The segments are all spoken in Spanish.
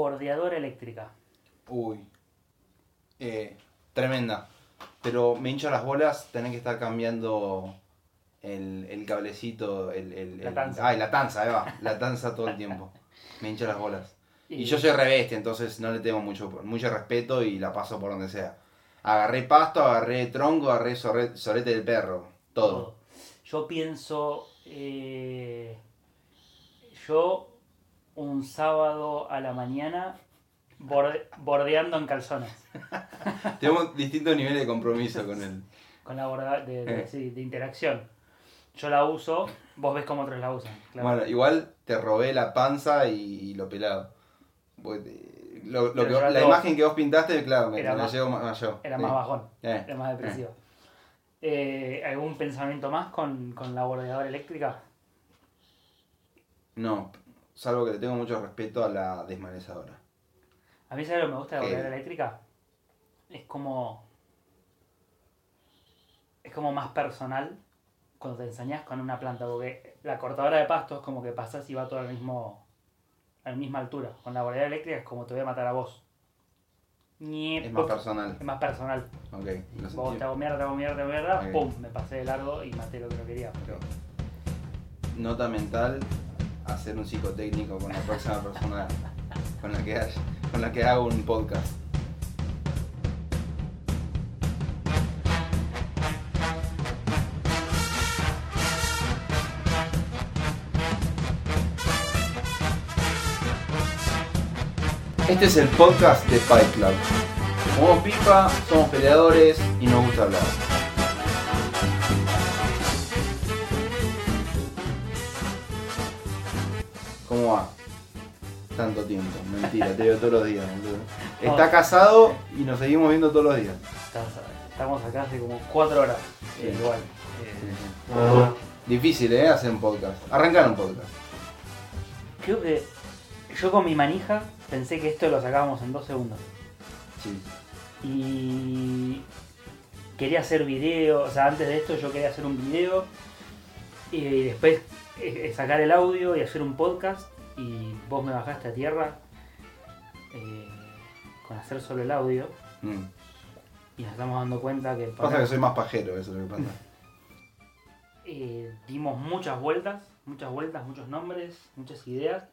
Bordeadora eléctrica. Uy. Eh, tremenda. Pero me hincha las bolas tener que estar cambiando el, el cablecito, el, el, La tanza. Ay, la tanza, ahí va. La tanza todo el tiempo. Me hincha las bolas. Y Y- yo soy rebeste, entonces no le tengo mucho, mucho respeto y la paso por donde sea. Agarré pasto, agarré tronco, agarré sorre- sorete del perro. Todo. Yo pienso, eh, yo un sábado a la mañana borde- bordeando en calzones, Tenemos distintos niveles de compromiso con él. con la borda de, de- Eh. sí, de interacción. Yo la uso, vos ves cómo otros la usan. claro. Bueno, igual te robé la panza y, y lo pelado. Eh, Lo, que- la todo- imagen que vos pintaste, claro, me, Era me la llevo más, más yo. Era Sí. más bajón, Eh, era más depresivo. Eh, ¿Algún pensamiento más con, con la bordeadora eléctrica? No, salvo que le tengo mucho respeto a la desmanezadora. A mí, ¿sabes lo que me gusta de la Eh. eléctrica? Es como. Es como más personal cuando te enseñas con una planta, porque la cortadora de pasto es como que pasas y va todo al mismo. a la misma altura. Con la bordeadora eléctrica es como te voy a matar a vos. Es más personal. es más personal. Ok, lo Vos sentí. te hago mierda, te hago mierda, te hago mierda, Ok. pum, me pasé de largo y maté lo que no quería. Pero Nota mental, hacer un psicotécnico con la próxima persona con la que, con la que hago un podcast. Este es el podcast de Fight Club. Somos pipa, somos peleadores y nos gusta hablar. Tanto tiempo, mentira, te veo todos los días. boludo. Está casado y nos seguimos viendo todos los días. estamos acá hace como cuatro horas. Sí. eh, igual. eh, Difícil, ¿eh? Hacer un podcast. Arrancar un podcast. Creo que yo con mi manija pensé que esto lo sacábamos en dos segundos. Sí. Y quería hacer video, o sea, antes de esto yo quería hacer un video y después eh, sacar el audio y hacer un podcast y vos me bajaste a tierra eh, con hacer solo el audio Mm. y nos estamos dando cuenta que Pasa que soy más pajero, eso es lo que pasa. eh, dimos muchas vueltas, muchas vueltas, muchos nombres, muchas ideas.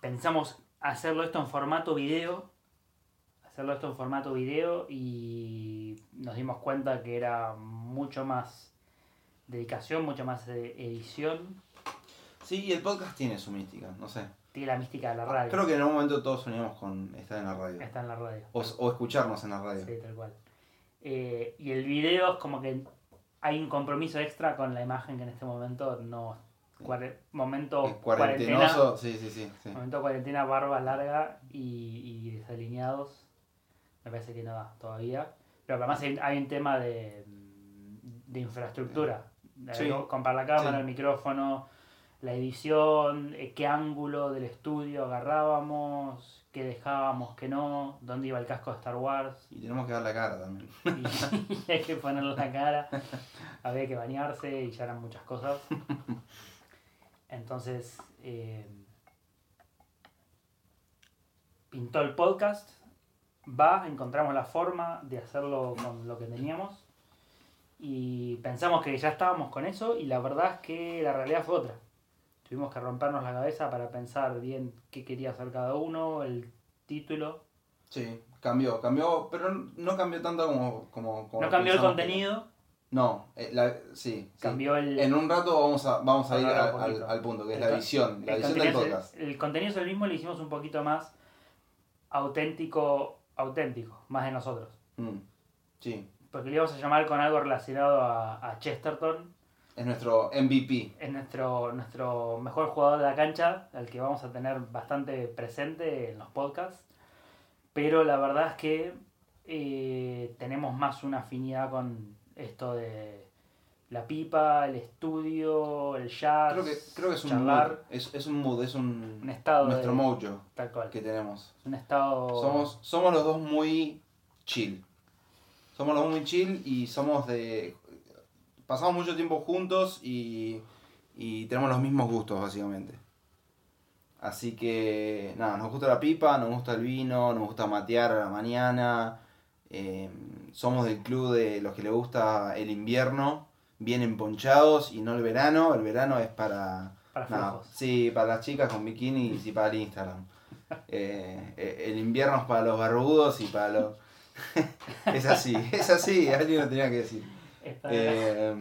Pensamos hacerlo esto en formato video, hacerlo esto en formato video y nos dimos cuenta que era mucho más dedicación, mucho más eh, edición. Sí, y el podcast tiene su mística, no sé. Tiene la mística de la radio. Creo que en algún momento todos soñamos con estar en la radio. Está en la radio. O, o escucharnos en la radio. Sí, tal cual. Eh, y el video es como que hay un compromiso extra con la imagen que en este momento no... cuare- momento cuarentena, sí, sí, sí. sí. momento cuarentena, barba larga y, y desalineados. Me parece que no da todavía. Pero además hay, hay un tema de, de infraestructura. De Sí. Comprar la cámara, Sí. el micrófono, la edición, eh, qué ángulo del estudio agarrábamos, qué dejábamos, qué no, dónde iba el casco de Star Wars. Y tenemos que dar la cara también. y hay que ponerle la cara, había que bañarse y ya eran muchas cosas. Entonces, eh, pintó el podcast, va, encontramos la forma de hacerlo con lo que teníamos y pensamos que ya estábamos con eso y la verdad es que la realidad fue otra. Tuvimos que rompernos la cabeza para pensar bien qué quería hacer cada uno, el título. Sí, cambió, cambió, pero no cambió tanto como... como, como No cambió el que- contenido, No, eh, la- sí, sí. cambió el... En un rato vamos a, vamos a ir al, punto, que es El la visión, la el visión del contenido es el- podcast. El, contenido es el mismo, le hicimos un poquito más auténtico, auténtico, más de nosotros. Mm, Sí, Porque le íbamos a llamar con algo relacionado a, a Chesterton, es nuestro MVP. es nuestro, nuestro mejor jugador de la cancha, al que vamos a tener bastante presente en los podcasts. Pero la verdad es que eh, tenemos más una afinidad con esto de la pipa, el estudio, el jazz, Creo que, creo que es un charlar, mood, es, es un mood, es un, un estado nuestro de, mojo tal cual, que tenemos. un estado Somos, somos los dos muy chill. Somos los dos muy chill y somos de... Pasamos mucho tiempo juntos y, y tenemos los mismos gustos, básicamente. Así que, nada, nos gusta la pipa, nos gusta el vino, nos gusta matear a la mañana. eh, somos del club de los que le gusta el invierno, bien emponchados y no el verano. El verano es para, Para nada, sí, para las chicas con bikinis y para el Instagram. Eh, eh, el invierno es para los barbudos y para los... es así, es así, alguien lo tenía que decir. Es para- Eh,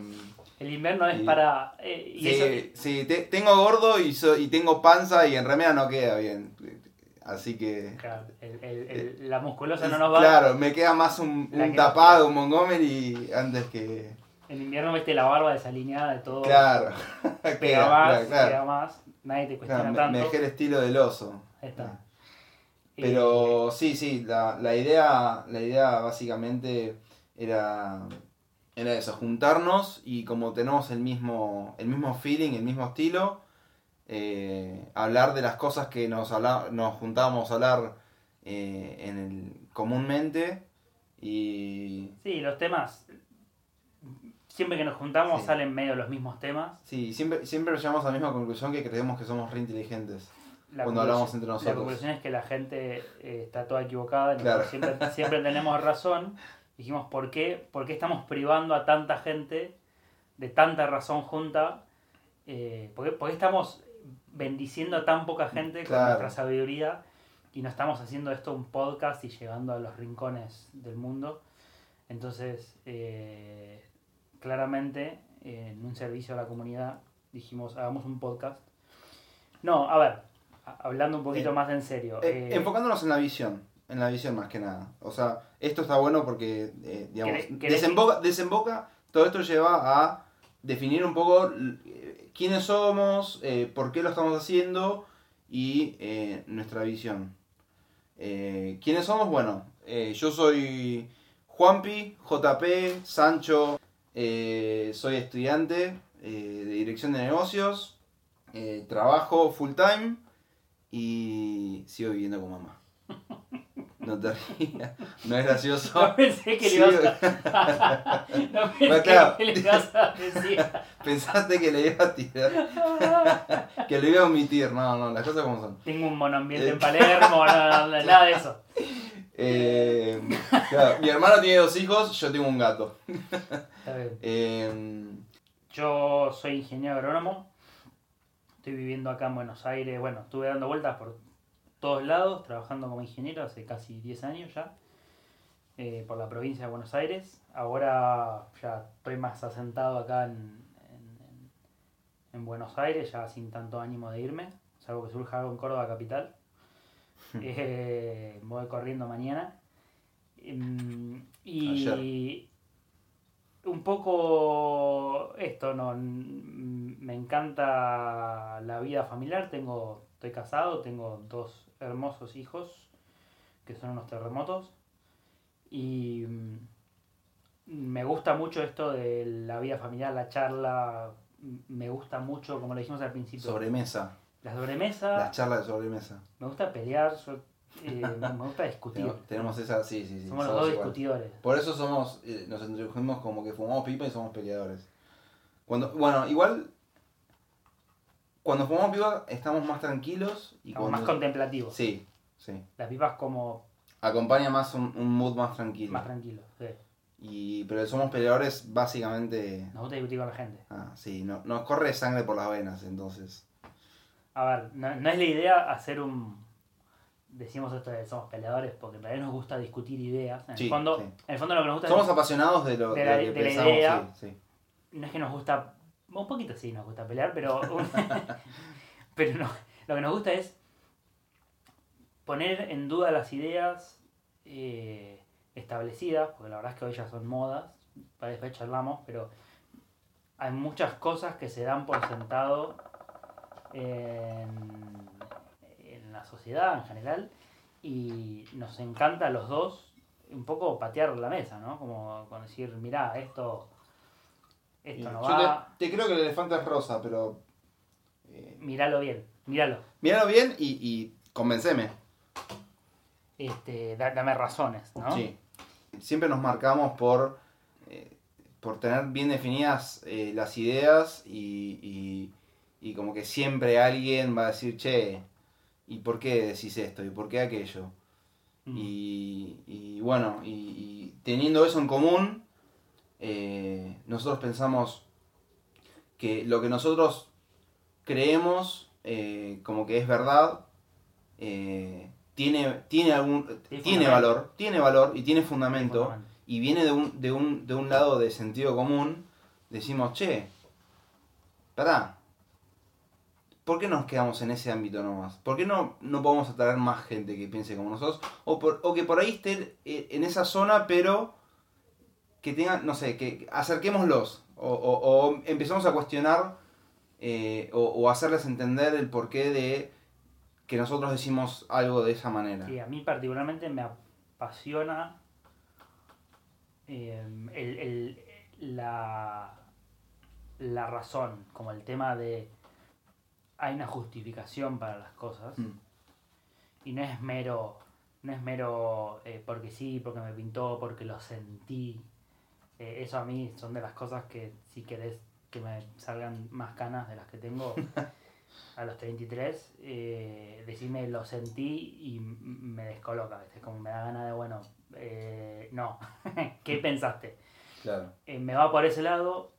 el invierno es y- para. eh, y Sí, eso- sí, te- tengo gordo y, so- y tengo panza y en remera no queda bien. Así que... claro, el- el- el- la musculosa no nos va. Claro, me queda más un, un tapado, un Montgomery antes que... En invierno viste la barba desalineada de todo. Claro. Pega Queda, más, claro, pega más. Nadie te cuestiona Claro, tanto. me dejé el estilo del oso. Está. Pero sí, sí, la, la idea, la idea básicamente era, era eso, juntarnos y como tenemos el mismo, el mismo feeling, el mismo estilo, eh, hablar de las cosas que nos, habla- nos juntábamos a hablar eh, en el, comúnmente y Sí, los temas. Siempre que nos juntamos Sí. salen medio los mismos temas. sí, siempre, siempre llegamos a la misma conclusión que creemos que somos re inteligentes. La Cuando hablamos entre La nosotros. conclusión es que la gente eh, está toda equivocada. y Claro. siempre, siempre tenemos razón. Dijimos, ¿por qué? ¿por qué estamos privando a tanta gente de tanta razón junta? Eh, ¿por, qué, por qué estamos bendiciendo a tan poca gente con nuestra sabiduría y no estamos haciendo esto un podcast y llegando a los rincones del mundo? Entonces, eh, claramente, eh, en un servicio a la comunidad, dijimos, hagamos un podcast. No, a ver, hablando un poquito Eh, más en serio. Eh, enfocándonos en la visión, en la visión más que nada. O sea, esto está bueno porque, eh, digamos, ¿Querés- querés- desemboca, desemboca, todo esto lleva a definir un poco eh, quiénes somos, eh, por qué lo estamos haciendo y eh, nuestra visión. ¿Quiénes somos? Bueno, yo soy Juanpi, JP, Sancho, soy estudiante de dirección de negocios, trabajo full time y sigo viviendo con mamá. No te rías, no es gracioso. No pensé que Sí, le ibas a... no pensé Bueno, claro. que le ibas a decir. Pensaste que le iba a tirar, que le iba a omitir. No, no, las cosas como son. Tengo un monoambiente Eh. en Palermo, no, no, no, nada de eso. Eh, claro, mi hermano tiene dos hijos, yo tengo un gato. Está bien. Eh, Yo soy ingeniero agrónomo. Estoy viviendo acá en Buenos Aires. Bueno, estuve dando vueltas por todos lados, trabajando como ingeniero hace casi 10 años ya. eh, por la provincia de Buenos Aires. Ahora ya estoy más asentado acá en, en- en- en Buenos Aires, ya sin tanto ánimo de irme. Salvo que surja algo en Córdoba capital. Eh, voy corriendo mañana. Mm, Y un poco esto, ¿no? Me encanta la vida familiar. Tengo, estoy casado, tengo dos hermosos hijos que son unos terremotos. Y mm, me gusta mucho esto de la vida familiar, la charla. mm, Me gusta mucho, como lo dijimos al principio, sobremesa, la sobremesa. las charlas de sobremesa. Me gusta pelear, yo, eh, me gusta discutir. Tenemos, tenemos esa, sí, sí, sí. Somos los dos igual. discutidores. Por eso somos, eh, nos introdujimos como que fumamos pipa y somos peleadores. Cuando, bueno, igual, cuando fumamos pipa estamos más tranquilos y Estamos cuando... más contemplativos. Sí, sí. Las pipas como Acompaña más un, un mood más tranquilo. más tranquilos. sí. Y, pero somos peleadores básicamente... Nos gusta discutir con la gente. Ah, sí, no, nos corre sangre por las venas, entonces. A ver, no, no es la idea hacer un... Decimos esto de somos peleadores porque en realidad nos gusta discutir ideas. En, Sí, el, fondo, sí. en el fondo lo que nos gusta Somos es, apasionados de lo, de lo que de la pensamos, idea. sí, sí. no es que nos gusta... Un poquito sí nos gusta pelear, pero... pero no, lo que nos gusta es poner en duda las ideas eh, establecidas, porque la verdad es que hoy ya son modas, para después charlamos, pero hay muchas cosas que se dan por sentado en, en la sociedad en general y nos encanta a los dos un poco patear la mesa, ¿no? Como con decir, mirá, esto, esto no Yo va, te, te creo que el elefante es rosa, pero... eh, míralo bien, míralo. míralo bien y, y convenceme. Este, da- dame razones, ¿no? Sí. Siempre nos marcamos por, eh, por tener bien definidas eh, las ideas y, y- y como que siempre alguien va a decir, che, ¿y por qué decís esto? ¿Y por qué aquello? Mm. Y, y bueno, y teniendo eso en común, eh, nosotros pensamos que lo que nosotros creemos eh, como que es verdad, eh, tiene, tiene algún Tiene valor, tiene valor y tiene fundamento, Fundamento. y viene de un, de un, de un lado de sentido común, decimos, che, pará, ¿por qué nos quedamos en ese ámbito nomás? ¿Por qué no, no podemos atraer más gente que piense como nosotros? O, por- o que por ahí esté en esa zona, pero que tengan, no sé, que acerquémoslos, o, o, o empezamos a cuestionar eh, o, o hacerles entender el porqué de que nosotros decimos algo de esa manera. Sí, a mí particularmente me apasiona eh, el- el- la, la razón, como el tema de hay una justificación para las cosas Mm. y no es mero, no es mero eh, porque sí, porque me pintó, porque lo sentí. Eh, eso a mí son de las cosas que si querés que me salgan más canas de las que tengo a los 33, eh, decirme lo sentí y me descoloca, como me da ganas de, bueno, eh, no, ¿qué pensaste? Claro. Eh, me va por ese lado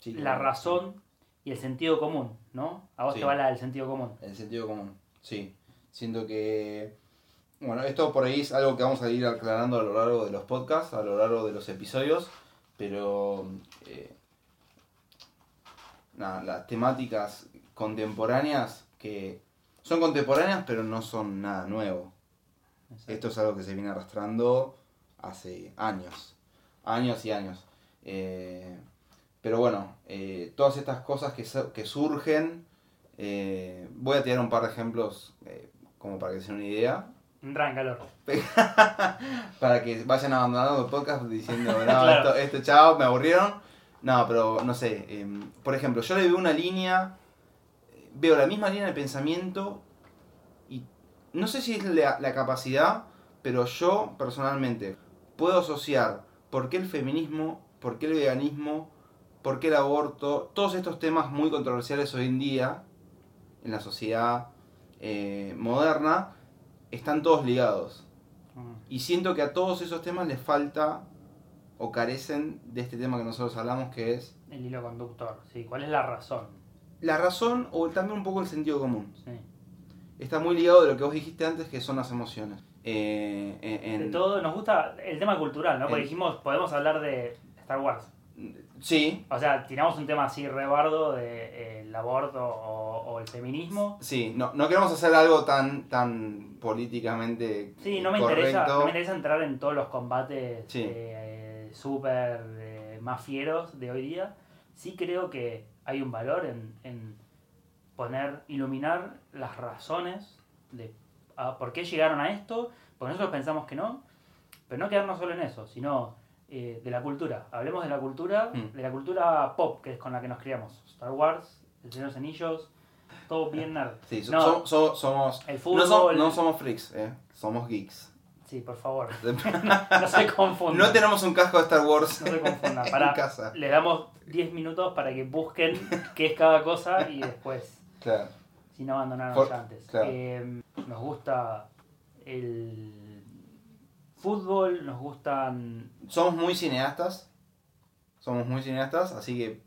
Sí, la claro. razón y el sentido común, ¿no? A vos Sí. te va la del sentido común. El sentido común, sí. Siento que. Bueno, esto por ahí es algo que vamos a ir aclarando a lo largo de los podcasts, a lo largo de los episodios, pero. eh, nada, las temáticas contemporáneas que son contemporáneas, pero no son nada nuevo. Esto es algo que se viene arrastrando hace años. Años y años. Eh, pero bueno, eh, todas estas cosas que, que surgen, voy a tirar un par de ejemplos como para que se den una idea. Entra en calor. Para que vayan abandonando el podcast diciendo, no, Claro. esto, esto, chao, me aburrieron. No, pero no sé. eh, por ejemplo, yo le veo una línea, veo la misma línea de pensamiento y no sé si es la, la capacidad, pero yo personalmente puedo asociar por qué el feminismo, por qué el veganismo, por qué el aborto, todos estos temas muy controversiales hoy en día en la sociedad eh, moderna, están todos ligados. Mm. Y siento que a todos esos temas les falta o carecen de este tema que nosotros hablamos, que es El hilo conductor, sí. ¿Cuál es la razón? la razón o también un poco el sentido común. Sí. Está muy ligado de lo que vos dijiste antes, que son las emociones. Eh, en- De todo, nos gusta el tema cultural, ¿no? Porque en- dijimos, podemos hablar de Star Wars. Sí, O sea, tiramos un tema así rebardo de eh, el aborto o, o el feminismo. sí, no, no queremos hacer algo tan, tan políticamente Sí, no me, correcto. interesa, no me interesa entrar en todos los combates Sí. eh, súper eh, más fieros de hoy día. Sí creo que hay un valor en, en poner, iluminar las razones de ah, por qué llegaron a esto, porque nosotros pensamos que no, pero no quedarnos solo en eso, sino eh, de la cultura. Hablemos de la cultura, Mm. de la cultura pop, que es con la que nos criamos. Star Wars, El Señor de los Anillos, todo bien nerd. Sí, No. so- so- somos... El No, fútbol, no somos freaks, eh, somos geeks. sí, por favor, no se confundan. No tenemos un casco de Star Wars No se confundan. en Para, casa. le damos 10 minutos para que busquen qué es cada cosa y después, Claro. si no abandonaron ya antes. claro. Eh, nos gusta el fútbol, nos gustan. Somos muy cineastas. Somos muy cineastas, así que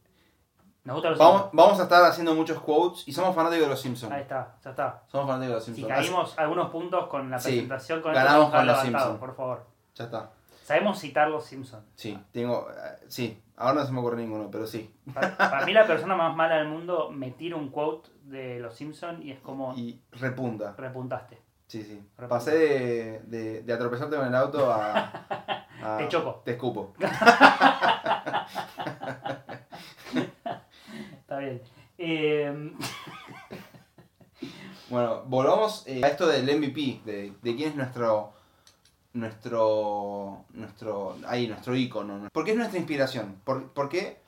Nos gustan los vamos, Simpsons. vamos a estar haciendo muchos quotes y somos fanáticos de los Simpsons. Ahí está, ya está. Somos fanáticos de los Si Simpsons. caímos algunos puntos con la Sí, presentación, con ganamos con los levantado, Simpsons. por favor. Ya está. Sabemos citar los Simpsons. Sí, tengo. eh, sí, ahora no se me ocurre ninguno, pero sí. Para, para mí, la persona más mala del mundo me tira un quote de los Simpsons y es como Y repunta. repuntaste. Sí, sí. Pasé de, de, de atropellarte con el auto a. a- Te choco. Te escupo. Está bien. Eh, Bueno, volvamos eh, a esto del MVP, de, de quién es nuestro. Nuestro. Nuestro. Ahí, nuestro ícono. ¿Por qué es nuestra inspiración? ¿Por, por qué?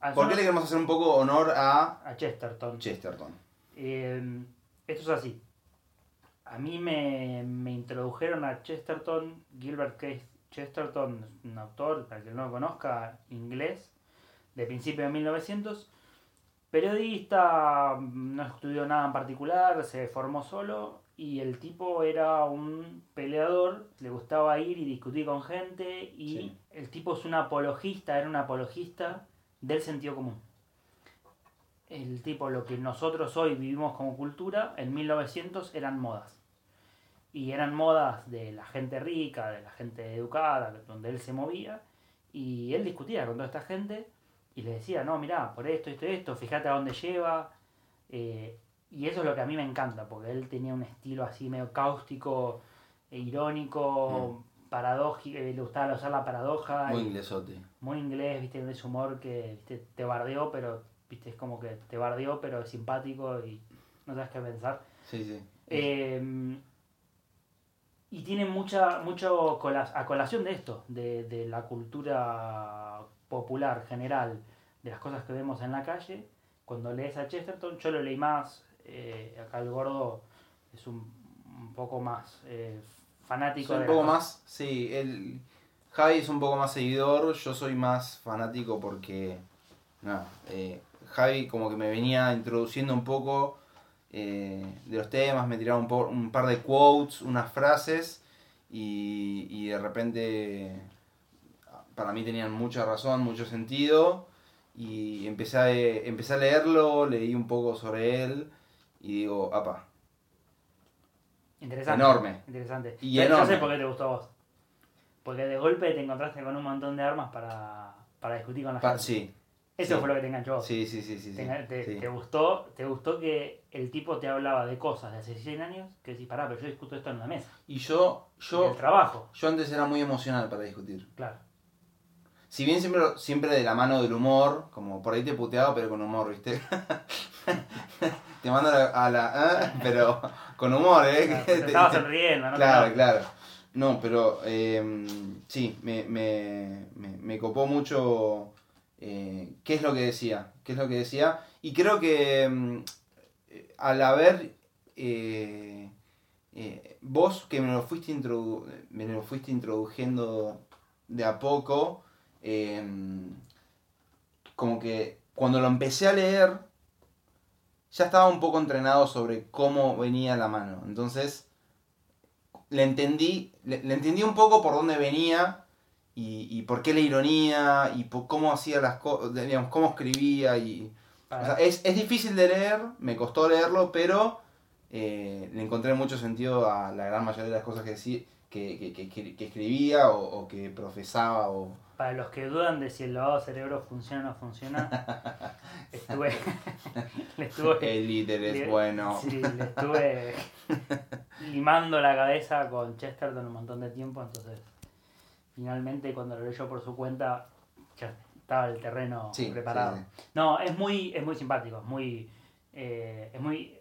a, ¿Por qué le queremos hacer un poco honor a a Chesterton. Chesterton? Eh, esto es así. A mí me, me introdujeron a Chesterton, Gilbert Keith Chesterton, un autor, para el que no lo conozca, inglés, de principios de 1900, Periodista, no estudió nada en particular, se formó solo y el tipo era un peleador, le gustaba ir y discutir con gente y Sí. el tipo es un apologista, era un apologista del sentido común. El tipo, lo que nosotros hoy vivimos como cultura, en 1900 eran modas. Y eran modas de la gente rica, de la gente educada, donde él se movía. Y él discutía con toda esta gente y le decía, no, mirá, por esto, esto, esto, fíjate a dónde lleva. Eh, y eso es lo que a mí me encanta, porque él tenía un estilo así medio cáustico, e irónico, paradójico, eh, le gustaba usar la paradoja. Muy inglesote. muy inglés, viste, ese humor que viste, te bardeó, pero viste, es como que te bardeó, pero es simpático y no sabes qué pensar. Sí, sí. Eh, y tiene mucha mucho a colación de esto, de, de la cultura popular general, de las cosas que vemos en la calle. Cuando lees a Chesterton, yo lo leí más, eh, acá el gordo es un, un poco más eh, fanático Soy un de poco más, sí, el Javi es un poco más seguidor, yo soy más fanático porque, nada, eh, Javi como que me venía introduciendo un poco eh, de los temas, me tiraba un, po- un par de quotes, unas frases y, y de repente para mí tenían mucha razón, mucho sentido y empecé a, empecé a leerlo, leí un poco sobre él y digo, apa, Interesante. Enorme. Interesante. Y Ya enorme. sé por qué te gustó a vos. Porque de golpe te encontraste con un montón de armas para, para discutir con la pa- gente. sí, Eso sí. fue lo que te enganchó. sí, sí, sí, sí, Te, engan- te- sí. te gustó, te gustó que el tipo te hablaba de cosas de hace 100 años que decís, pará, pero yo discuto esto en una mesa. Y yo, yo, el trabajo, yo antes era muy emocional para discutir. claro. Si bien siempre, siempre de la mano del humor, como por ahí te puteaba, pero con humor, ¿viste? te mando a la, ¿eh? pero con humor, ¿eh? Claro, te te- estaba sonriendo, ¿no? claro, claro. No, pero eh, sí, me, me, me, me copó mucho eh, qué es lo que decía, qué es lo que decía. Y creo que mm, eh, al haber eh, vos que me lo fuiste introdu- me lo fuiste introduciendo de a poco, eh, como que cuando lo empecé a leer ya estaba un poco entrenado sobre cómo venía la mano. Entonces le entendí, le entendí un poco por dónde venía y, y por qué la ironía y por cómo hacía las cosas, digamos, cómo escribía y... para- O sea, es, es difícil de leer, me costó leerlo, pero eh, le encontré mucho sentido a la gran mayoría de las cosas que, decí- que, que, que- que- que escribía o, o que profesaba. O... Para los que dudan de si el lavado de cerebro funciona o no funciona, estuve. le estuve. El líder le- es bueno. Sí, le estuve limando la cabeza con Chesterton un montón de tiempo, entonces finalmente cuando lo leyó por su cuenta ya estaba el terreno Sí, preparado. sí, No, es muy, es muy simpático, es muy, eh, es muy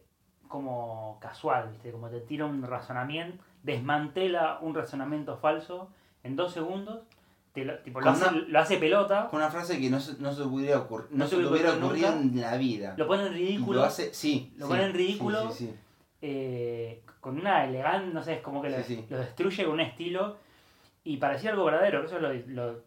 como casual, ¿viste? Como te tira un razonamiento, desmantela un razonamiento falso en dos segundos, te lo, tipo, lo, Con hace, una- lo hace pelota, Con una frase que no se, no se hubiera, ocurri- no No se hubiera ocurrido nunca. en la vida. lo pone en ridículo, lo hace, sí. lo pone en ridículo. Eh, con una elegancia, no sé, es como que lo destruye con un estilo y parecía algo verdadero, que eso es lo, lo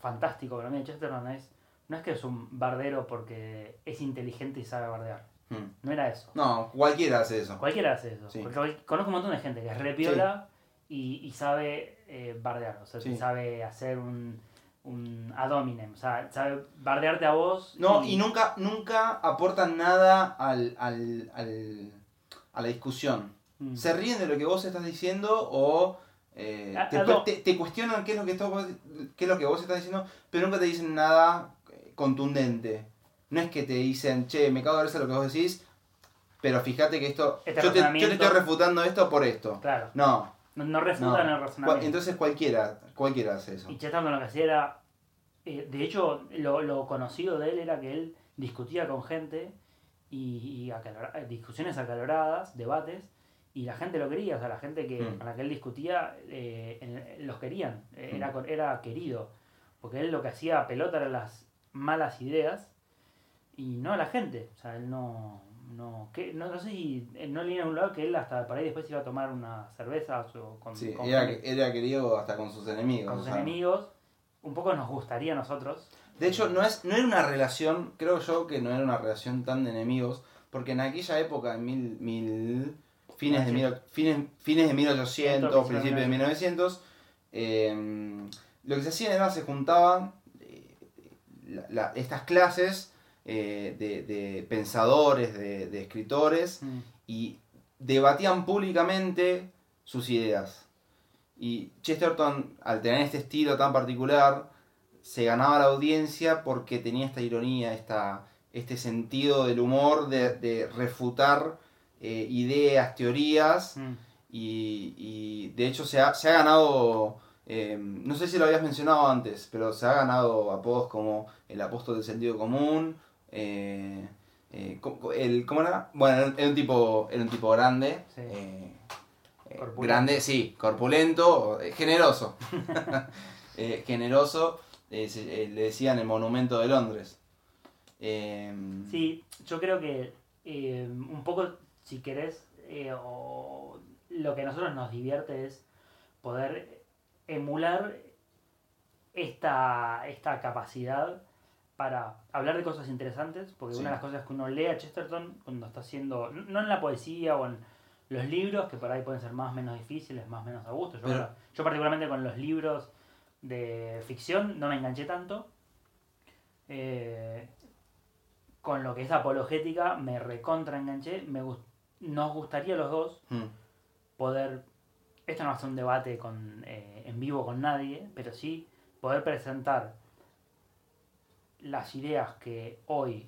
fantástico para mí de Chesterton, es, no es que es un bardero porque es inteligente y sabe bardear, sí. Mm. no era eso. No, cualquiera hace eso. Cualquiera hace eso. Sí. Porque conozco un montón de gente que es repiola y, y sabe eh, bardear. O sea, Sí. sabe hacer un, un ad hominem. O sea, sabe bardearte a vos. No, y nunca, nunca aportan nada al, al, al- a la discusión. Mm. Se ríen de lo que vos estás diciendo o eh, A- te, a do- te- te cuestionan qué es, lo que estás vos- qué es lo que vos estás diciendo, pero nunca te dicen nada eh, contundente. No es que te dicen, che, me cago de risa lo que vos decís, pero fíjate que esto... Este yo, te, yo te estoy refutando esto por esto. Claro. No, No, no refutan No. el razonamiento. entonces cualquiera, cualquiera hace eso. Y Chesterton lo que hacía era. eh, de hecho, lo, lo conocido de él era que él discutía con gente y, y acalora- discusiones acaloradas, debates, y la gente lo quería. O sea, la gente que, Mm. con la que él discutía eh, en- los querían. eh, Era, Mm. era querido. Porque él lo que hacía pelota eran las malas ideas y no a la gente. O sea, él no. No, que, no, no sé si eh, no leí en un lado que él hasta por ahí después iba a tomar una cerveza o con, Sí, con era, querido hasta con sus enemigos. con o sus sea. enemigos. Un poco nos gustaría a nosotros. De hecho, no, es, no era una relación, creo yo que no era una relación tan de enemigos, porque en aquella época, en mil, mil fines, de mil, fines, fines de 1800, principios de 1900, eh, lo que se hacía era se juntaban eh, la- estas clases eh, de, de pensadores, de, de escritores, Mm. y debatían públicamente sus ideas. Y Chesterton, al tener este estilo tan particular, se ganaba la audiencia porque tenía esta ironía, esta, este sentido del humor de, de refutar eh, ideas, teorías, Mm. y, y de hecho se ha, se ha ganado, eh, no sé si lo habías mencionado antes, pero se ha ganado apodos como el apóstol del sentido común, eh, el, ¿cómo era? Bueno, era- un tipo, era un tipo grande, Sí. Corpulento. grande, sí, corpulento, generoso, generoso, se- le decían el monumento de Londres. Sí, yo creo que eh, un poco, si querés, eh, o lo que a nosotros nos divierte es poder emular esta, esta capacidad para hablar de cosas interesantes, porque Sí. una de las cosas que uno lee a Chesterton cuando está haciendo, no en la poesía o en los libros, que por ahí pueden ser más o menos difíciles, más o menos a gusto. Yo, Pero- yo particularmente con los libros de ficción no me enganché tanto. Eh, con lo que es apologética me recontra enganché. Me gust- nos gustaría a los dos mm, poder, esto no va a ser un debate con, eh, en vivo con nadie, pero sí poder presentar las ideas que hoy,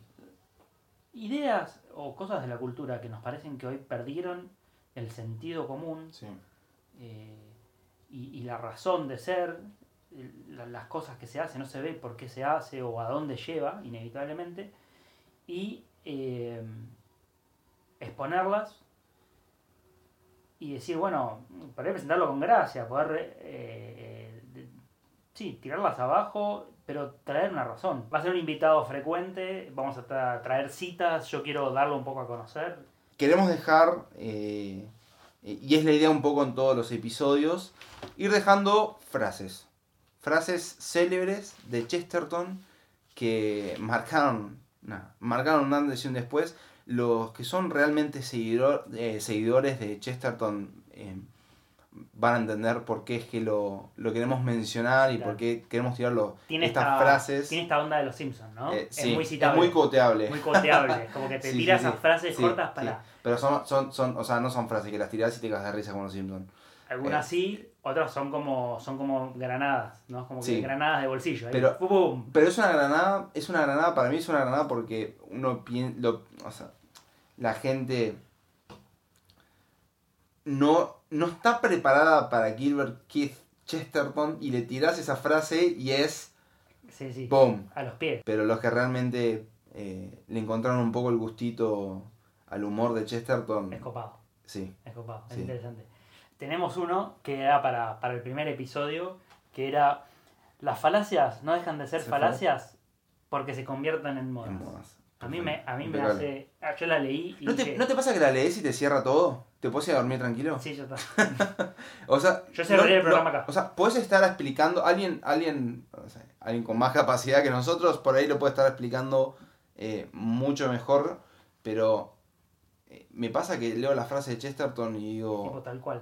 ideas o cosas de la cultura que nos parecen que hoy perdieron el sentido común sí. eh, y, y la razón de ser, las cosas que se hacen, no se ve por qué se hace o a dónde lleva, inevitablemente, y eh, exponerlas y decir, bueno, poder presentarlo con gracia, poder, eh, eh, sí, tirarlas abajo, pero traer una razón. Va a ser un invitado frecuente, vamos a tra- traer citas, yo quiero darlo un poco a conocer. queremos dejar, eh, y es la idea un poco en todos los episodios, ir dejando frases. Frases célebres de Chesterton que marcaron, marcaron un antes y un después. Los que son realmente seguidor- eh, seguidores de Chesterton eh, van a entender por qué es que lo, lo queremos mencionar y Claro. por qué queremos tirar los- Tiene estas esta, frases. Tiene esta onda de los Simpsons, ¿no? Eh, es sí, muy citable. muy coteable. muy coteable. Como que te Sí, tira sí, esas frases cortas para. Pero son, son, son, o sea, no son frases que las tirás y te cagas de risa como los Simpsons. Algunas Eh. sí, otras son como, son como granadas, ¿no? Como que granadas de bolsillo. Pero- ¡pum, pum! Pero es una granada, es una granada, para mí es una granada porque uno piensa, o sea, la gente no, no está preparada para Gilbert Keith Chesterton y le tiras esa frase y es Sí, sí. A los pies. Pero los que realmente eh, le encontraron un poco el gustito al humor de Chesterton, Es copado, sí, es copado, es Sí. interesante. Tenemos uno que era para, para el primer episodio, que era las falacias no dejan de ser Se falacias porque se convierten en modas. en modas. A mí me, a mí me Impecable. hace. ah, Yo la leí y ¿No te, dije, ¿No te pasa que la lees y te cierra todo? ¿Te puedes ir a dormir tranquilo? Sí, ya está. O sea, Yo cerré el programa acá. O sea, puedes estar explicando, alguien, alguien, o sea, alguien con más capacidad que nosotros, por ahí lo puede estar explicando eh, mucho mejor, pero eh, me pasa que leo la frase de Chesterton y Tipo digo, tal cual.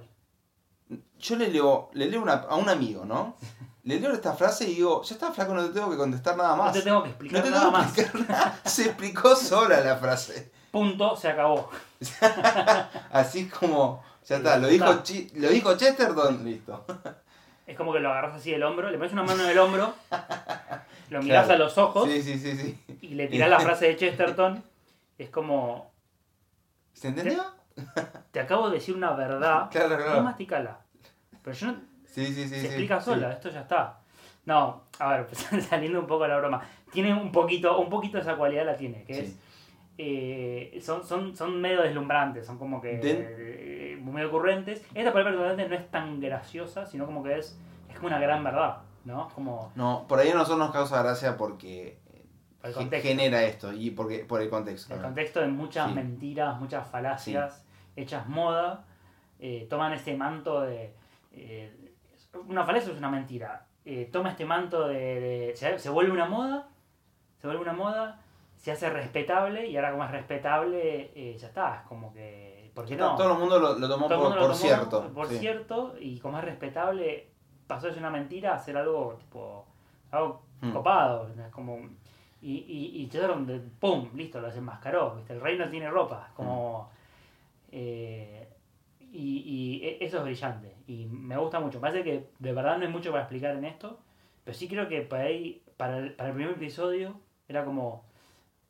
Yo le leo, le leo una- a un amigo, ¿no? Le leo esta frase y digo, ya está flaco, no te tengo que contestar nada No más. te tengo que No explicar te nada tengo que más. explicar nada. Se explicó sola la frase. Punto, se acabó. Así como, ya está, lo dijo, lo dijo Chesterton, listo. Es como que lo agarras así del hombro, le pones una mano en el hombro, lo mirás Claro. a los ojos Sí, sí, sí, sí. y le tirás la frase de Chesterton. Es como, ¿Se entendió? te acabo de decir una verdad, Claro, no claro. masticala. Pero yo no, Sí, sí, sí. se sí, explica sí. sola, esto ya está. No, a ver, saliendo un poco de la broma. Tiene un poquito, un poquito esa cualidad la tiene, que es eh, son, son, son medio deslumbrantes, son como que eh, muy ocurrentes. Esta palabra particularmente no es tan graciosa, sino como que es, es como una gran verdad, ¿no? Como No, por ahí a nosotros nos causa gracia porque genera esto y porque por el contexto. el contexto de muchas Sí. mentiras, muchas falacias hechas moda, eh, toman este manto de... eh, una falacia es una mentira. Eh, toma este manto de... de- se, se vuelve una moda se vuelve una moda, se hace respetable y ahora como es respetable, ya está, es como que... ¿Por qué no? Todo el mundo lo, lo tomó por, mundo lo por tomó cierto. Por sí. cierto, y como es respetable, pasó de ser una mentira a ser algo tipo. algo Hmm. copado. ¿no? Como, y, y, y ¡pum! Listo, lo desenmascaró. ¿viste? El rey no tiene ropa. Como. Eh, y, y e- eso es brillante. Y me gusta mucho. Parece que de verdad no hay mucho para explicar en esto. Pero sí creo que para, ahí, para, el, para el primer episodio era como.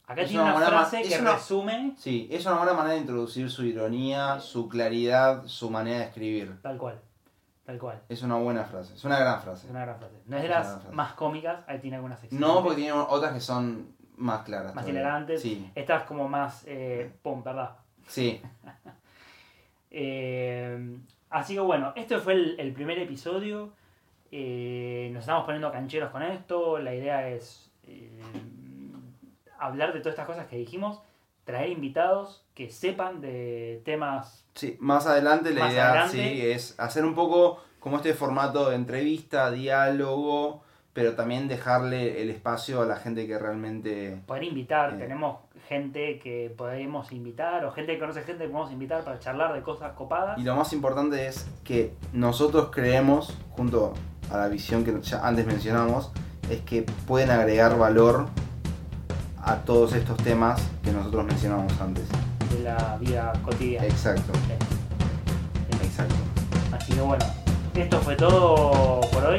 Acá Es tiene una una, frase que una- resume Sí, es una buena manera de introducir su ironía, su claridad, su manera de escribir. tal cual. Tal cual. Es una buena frase, es una gran frase. Es una gran frase. No es de Es las más cómicas, ahí tiene algunas secciones. No, porque tiene otras que son más claras. Más hilarantes. Sí, Esta es como más. Eh, pum, ¿verdad? Sí. Eh, así que bueno, este fue el, el primer episodio. Eh, nos estamos poniendo cancheros con esto. La idea es eh, hablar de todas estas cosas que dijimos. Traer invitados que sepan de temas. Sí, más adelante la Más idea adelante. sí, es hacer un poco como este formato de entrevista, diálogo, pero también dejarle el espacio a la gente que realmente... Poder invitar. Bien. Tenemos gente que podemos invitar o gente que conoce gente que podemos invitar para charlar de cosas copadas. Y lo más importante es que nosotros creemos, junto a la visión que ya antes mencionamos, es que pueden agregar valor a todos estos temas que nosotros mencionamos antes. de la vida cotidiana. Exacto, Sí. exacto. Así que bueno, esto fue todo por hoy